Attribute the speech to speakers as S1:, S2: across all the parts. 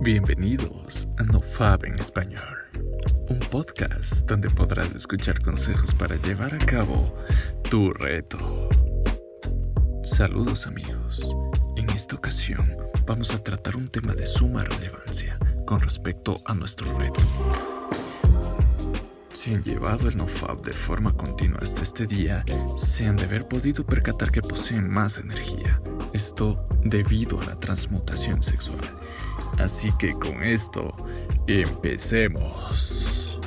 S1: Bienvenidos a NoFab en español, un podcast donde podrás escuchar consejos para llevar a cabo tu reto. Saludos amigos, en esta ocasión vamos a tratar un tema de suma relevancia con respecto a nuestro reto. Si han llevado el NoFab de forma continua hasta este día, se han de haber podido percatar que poseen más energía. Esto debido a la transmutación sexual. Así que con esto, empecemos.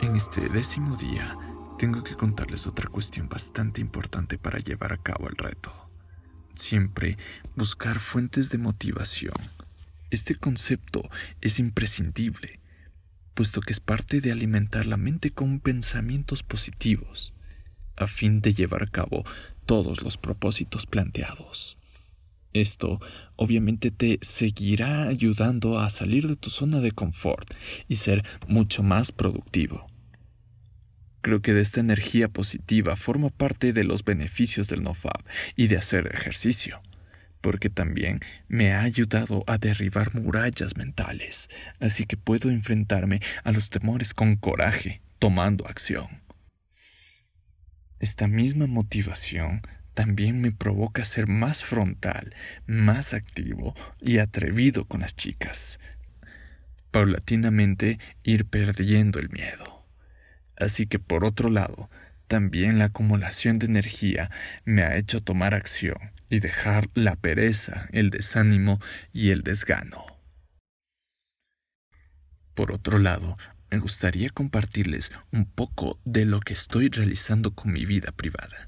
S1: En este décimo día, tengo que contarles otra cuestión bastante importante para llevar a cabo el reto. Siempre buscar fuentes de motivación. Este concepto es imprescindible, puesto que es parte de alimentar la mente con pensamientos positivos a fin de llevar a cabo todos los propósitos planteados. Esto obviamente te seguirá ayudando a salir de tu zona de confort y ser mucho más productivo. Creo que de esta energía positiva forma parte de los beneficios del NoFab y de hacer ejercicio, porque también me ha ayudado a derribar murallas mentales, así que puedo enfrentarme a los temores con coraje, tomando acción. Esta misma motivación también me provoca ser más frontal, más activo y atrevido con las chicas. Paulatinamente ir perdiendo el miedo. Así que por otro lado, también la acumulación de energía me ha hecho tomar acción y dejar la pereza, el desánimo y el desgano. Por otro lado, me gustaría compartirles un poco de lo que estoy realizando con mi vida privada.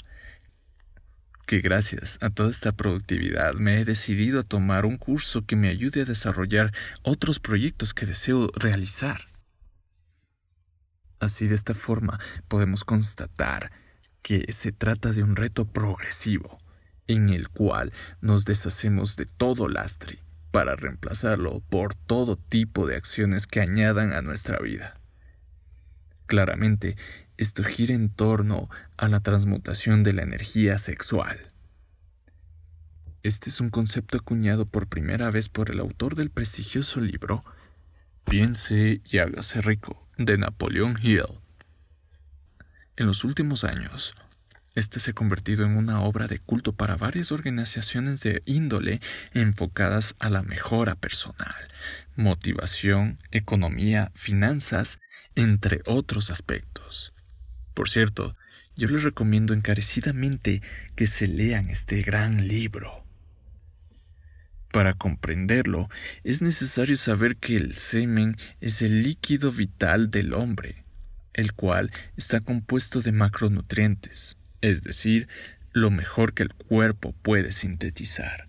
S1: Que gracias a toda esta productividad me he decidido a tomar un curso que me ayude a desarrollar otros proyectos que deseo realizar. Así de esta forma podemos constatar que se trata de un reto progresivo, en el cual nos deshacemos de todo lastre para reemplazarlo por todo tipo de acciones que añadan a nuestra vida. Claramente, esto gira en torno a la transmutación de la energía sexual. Este es un concepto acuñado por primera vez por el autor del prestigioso libro Piense y hágase rico de Napoleon Hill. En los últimos años, este se ha convertido en una obra de culto para varias organizaciones de índole enfocadas a la mejora personal, motivación, economía, finanzas, entre otros aspectos. Por cierto, yo les recomiendo encarecidamente que se lean este gran libro. Para comprenderlo, es necesario saber que el semen es el líquido vital del hombre, el cual está compuesto de macronutrientes, es decir, lo mejor que el cuerpo puede sintetizar.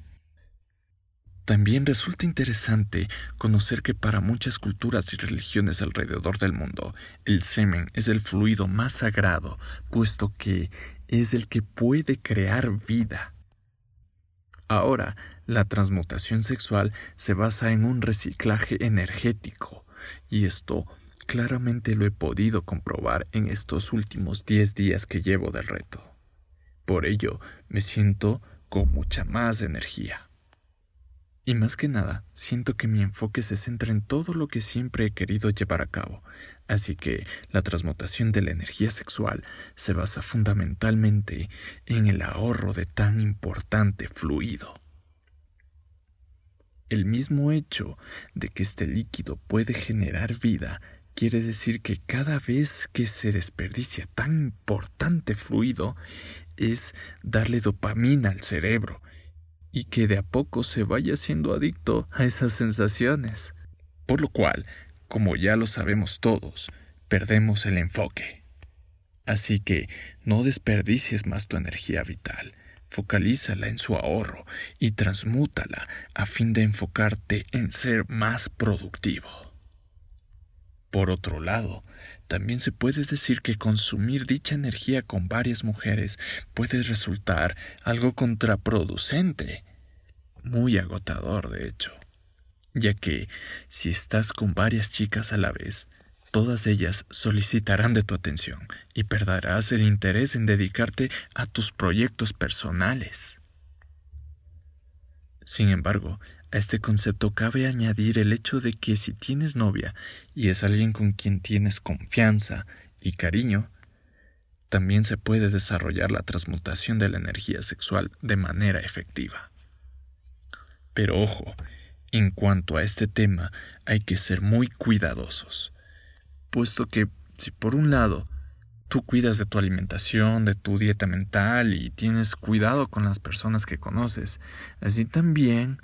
S1: También resulta interesante conocer que para muchas culturas y religiones alrededor del mundo, el semen es el fluido más sagrado, puesto que es el que puede crear vida. Ahora, la transmutación sexual se basa en un reciclaje energético, y esto claramente lo he podido comprobar en estos últimos 10 días que llevo del reto. Por ello, me siento con mucha más energía. Y más que nada, siento que mi enfoque se centra en todo lo que siempre he querido llevar a cabo, así que la transmutación de la energía sexual se basa fundamentalmente en el ahorro de tan importante fluido. El mismo hecho de que este líquido puede generar vida quiere decir que cada vez que se desperdicia tan importante fluido es darle dopamina al cerebro y que de a poco se vaya siendo adicto a esas sensaciones. Por lo cual, como ya lo sabemos todos, perdemos el enfoque. Así que no desperdicies más tu energía vital, focalízala en su ahorro y transmútala a fin de enfocarte en ser más productivo. Por otro lado, también se puede decir que consumir dicha energía con varias mujeres puede resultar algo contraproducente, muy agotador de hecho, ya que si estás con varias chicas a la vez, todas ellas solicitarán de tu atención y perderás el interés en dedicarte a tus proyectos personales. Sin embargo, a este concepto cabe añadir el hecho de que si tienes novia y es alguien con quien tienes confianza y cariño, también se puede desarrollar la transmutación de la energía sexual de manera efectiva. Pero ojo, en cuanto a este tema hay que ser muy cuidadosos, puesto que si por un lado tú cuidas de tu alimentación, de tu dieta mental y tienes cuidado con las personas que conoces, así también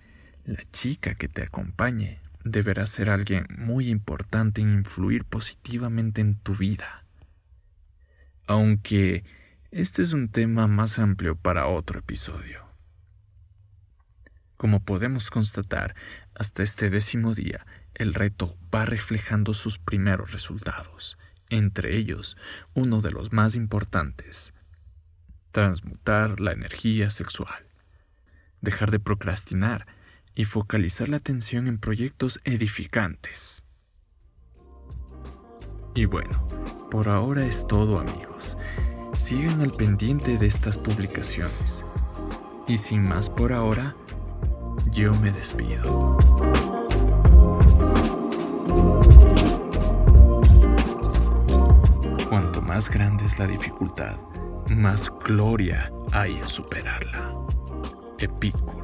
S1: la chica que te acompañe deberá ser alguien muy importante en influir positivamente en tu vida. Aunque este es un tema más amplio para otro episodio. Como podemos constatar, hasta este décimo día, el reto va reflejando sus primeros resultados entre ellos uno de los más importantes, transmutar la energía sexual, dejar de procrastinar y focalizar la atención en proyectos edificantes. Y bueno, por ahora es todo amigos. Sigan al pendiente de estas publicaciones. Y sin más por ahora, yo me despido. más grande es la dificultad, más gloria hay en superarla. Epicuro.